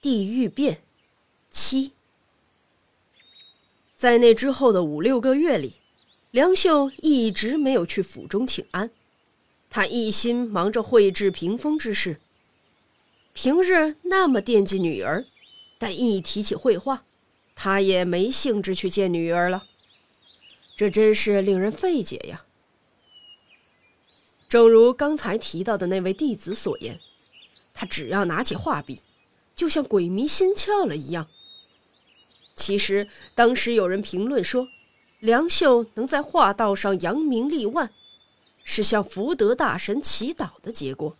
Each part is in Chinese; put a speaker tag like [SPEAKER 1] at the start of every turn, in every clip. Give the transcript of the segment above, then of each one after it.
[SPEAKER 1] 地狱变七，在那之后的五六个月里，梁秀一直没有去府中请安，他一心忙着绘制屏风之事。平日那么惦记女儿，但一提起绘画，他也没兴致去见女儿了。这真是令人费解呀！正如刚才提到的那位弟子所言，他只要拿起画笔，就像鬼迷心窍了一样。其实当时有人评论说，梁秀能在画道上扬名立万，是向福德大神祈祷的结果。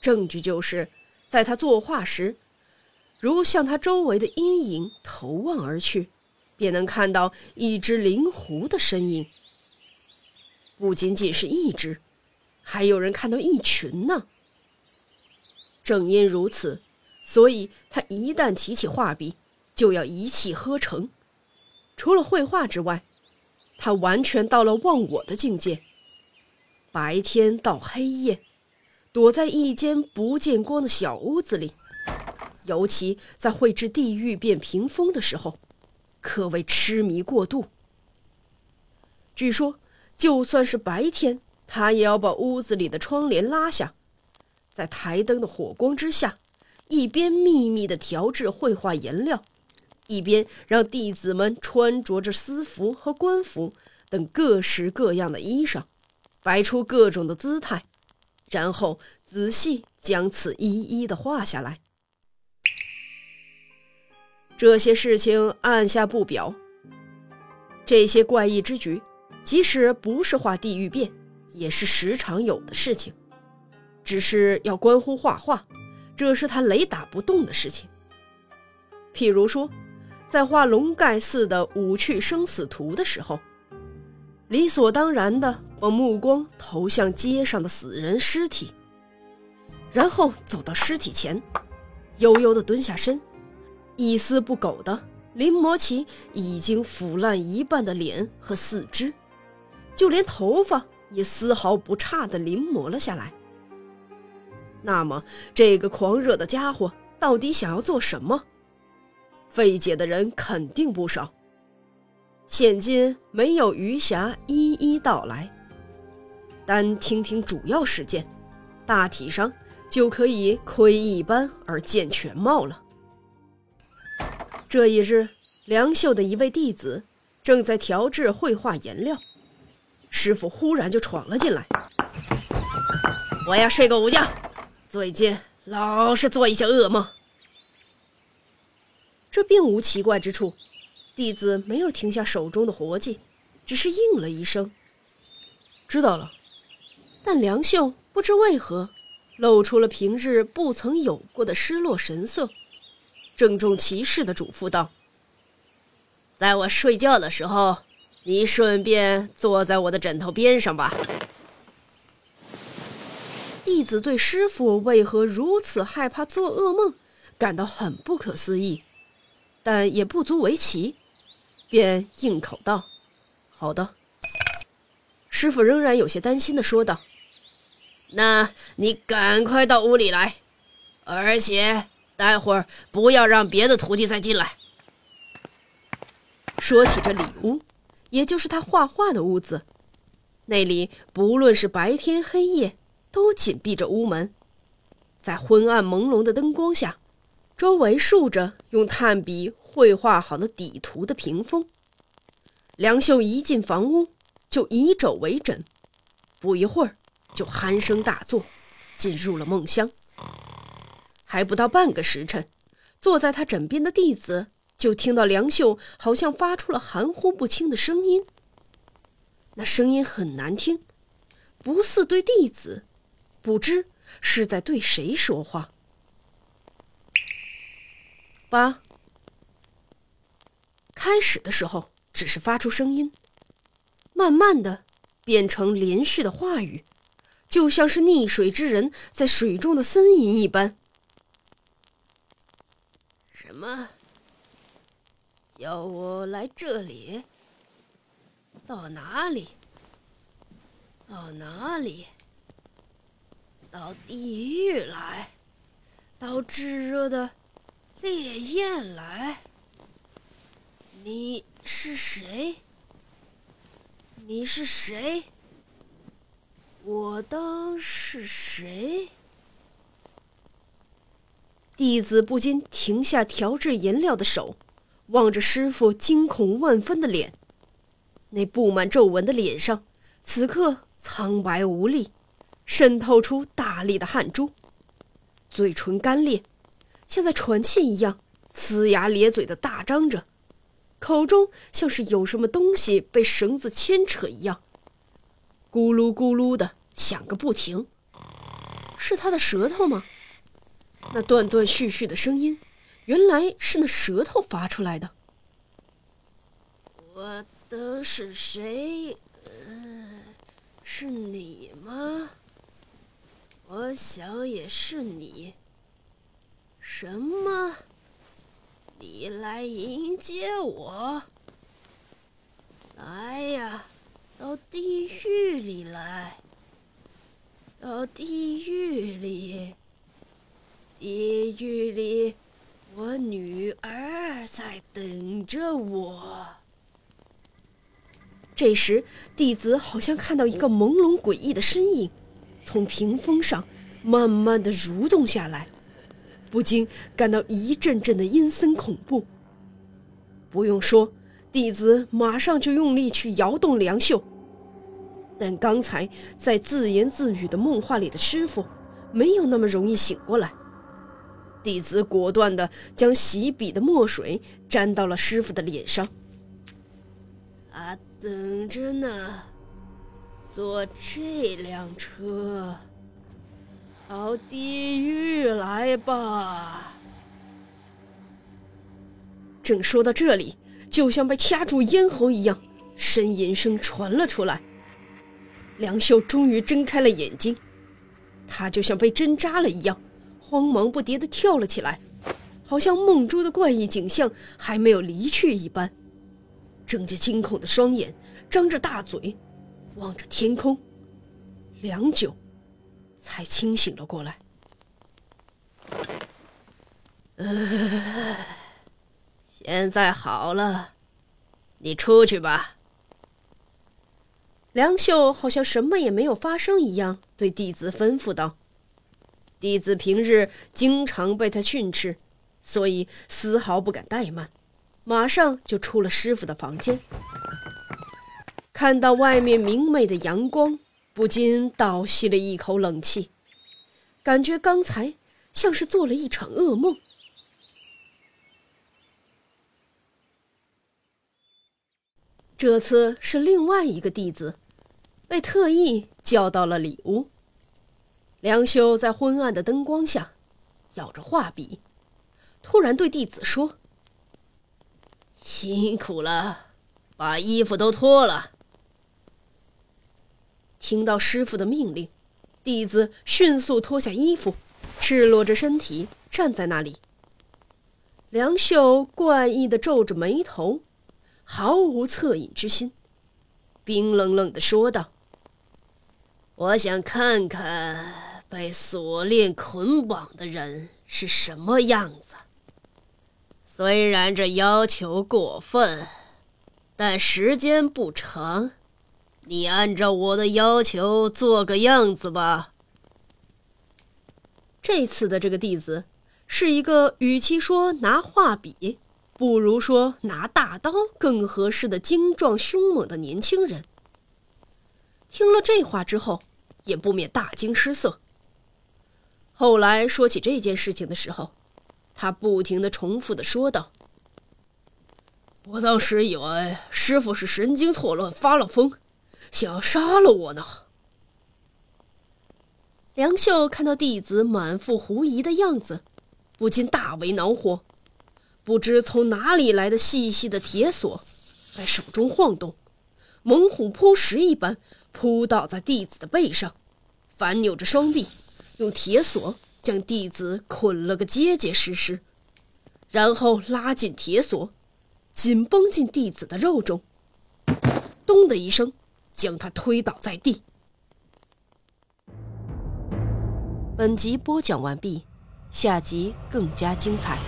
[SPEAKER 1] 证据就是。在他作画时，如向他周围的阴影投望而去，便能看到一只灵狐的身影。不仅仅是一只，还有人看到一群呢。正因如此，所以他一旦提起画笔，就要一气呵成。除了绘画之外，他完全到了忘我的境界。白天到黑夜。躲在一间不见光的小屋子里，尤其在绘制地狱变屏风的时候，可谓痴迷过度。据说，就算是白天，他也要把屋子里的窗帘拉下，在台灯的火光之下，一边秘密地调制绘画颜料，一边让弟子们穿着着私服和官服等各式各样的衣裳，摆出各种的姿态。然后仔细将此一一的画下来。这些事情按下不表。这些怪异之举，即使不是画地狱变，也是时常有的事情。只是要关乎画画，这是他雷打不动的事情。譬如说，在画龙盖寺的五趣生死图的时候。理所当然的把目光投向街上的死人尸体，然后走到尸体前，悠悠的蹲下身，一丝不苟的临摹起已经腐烂一半的脸和四肢，就连头发也丝毫不差的临摹了下来。那么，这个狂热的家伙到底想要做什么？费解的人肯定不少。现今没有余暇一一道来，单听听主要事件，大体上就可以窥一斑而见全貌了。这一日，梁秀的一位弟子正在调制绘画颜料，师傅忽然就闯了进来：“我要睡个午觉，最近老是做一些噩梦。”这并无奇怪之处。弟子没有停下手中的活计，只是应了一声：“知道了。”但梁秀不知为何，露出了平日不曾有过的失落神色，郑重其事的嘱咐道：“在我睡觉的时候，你顺便坐在我的枕头边上吧。”弟子对师傅为何如此害怕做噩梦感到很不可思议，但也不足为奇。便应口道：“好的。”师傅仍然有些担心的说道：“那你赶快到屋里来，而且待会儿不要让别的徒弟再进来。”说起这里屋，也就是他画画的屋子，那里不论是白天黑夜，都紧闭着屋门，在昏暗朦胧的灯光下。周围竖着用炭笔绘画好了底图的屏风。梁秀一进房屋，就以肘为枕，不一会儿就鼾声大作，进入了梦乡。还不到半个时辰，坐在他枕边的弟子就听到梁秀好像发出了含糊不清的声音。那声音很难听，不似对弟子，不知是在对谁说话。八。开始的时候只是发出声音，慢慢的变成连续的话语，就像是溺水之人在水中的呻吟一般。什么？叫我来这里？到哪里？到哪里？到地狱来？到炙热的？烈焰来。你是谁？你是谁？我当是谁？弟子不禁停下调制颜料的手，望着师傅惊恐万分的脸。那布满皱纹的脸上，此刻苍白无力，渗透出大粒的汗珠，嘴唇干裂，像在喘气一样，呲牙咧嘴的大张着，口中像是有什么东西被绳子牵扯一样，咕噜咕噜的响个不停。是他的舌头吗？那断断续续的声音，原来是那舌头发出来的。我的是谁？嗯，是你吗？我想也是你。什么？你来迎接我？来呀，到地狱里来！到地狱里！地狱里，我女儿在等着我。这时，弟子好像看到一个朦胧诡异的身影，从屏风上慢慢的蠕动下来，不禁感到一阵阵的阴森恐怖。不用说，弟子马上就用力去摇动梁袖。但刚才在自言自语的梦话里的师傅，没有那么容易醒过来。弟子果断的将洗笔的墨水沾到了师傅的脸上。啊，等着呢，坐这辆车，到地狱来吧。正说到这里，就像被掐住咽喉一样，呻吟声传了出来。梁秀终于睁开了眼睛，他就像被针扎了一样。慌忙不迭地跳了起来，好像梦中的怪异景象还没有离去一般，睁着惊恐的双眼，张着大嘴，望着天空，良久，才清醒了过来。现在好了，你出去吧。梁秀好像什么也没有发生一样，对弟子吩咐道。弟子平日经常被他训斥，所以丝毫不敢怠慢，马上就出了师傅的房间。看到外面明媚的阳光，不禁倒吸了一口冷气，感觉刚才像是做了一场噩梦。这次是另外一个弟子，被特意叫到了里屋。梁修在昏暗的灯光下，咬着画笔，突然对弟子说：“辛苦了，把衣服都脱了。”听到师傅的命令，弟子迅速脱下衣服，赤裸着身体站在那里。梁秀怪异的皱着眉头，毫无恻隐之心，冰冷冷的说道：“我想看看。”被锁链捆绑的人是什么样子？虽然这要求过分，但时间不长，你按照我的要求做个样子吧。这次的这个弟子是一个与其说拿画笔，不如说拿大刀更合适的精壮凶猛的年轻人。听了这话之后，也不免大惊失色。后来说起这件事情的时候，他不停的重复的说道：“我当时以为师傅是神经错乱发了疯，想要杀了我呢。”梁秀看到弟子满腹狐疑的样子，不禁大为恼火，不知从哪里来的细细的铁锁，在手中晃动，猛虎扑食一般扑倒在弟子的背上，反扭着双臂。用铁锁将弟子捆了个结结实实，然后拉紧铁锁，紧绷进弟子的肉中，咚的一声，将他推倒在地。本集播讲完毕，下集更加精彩。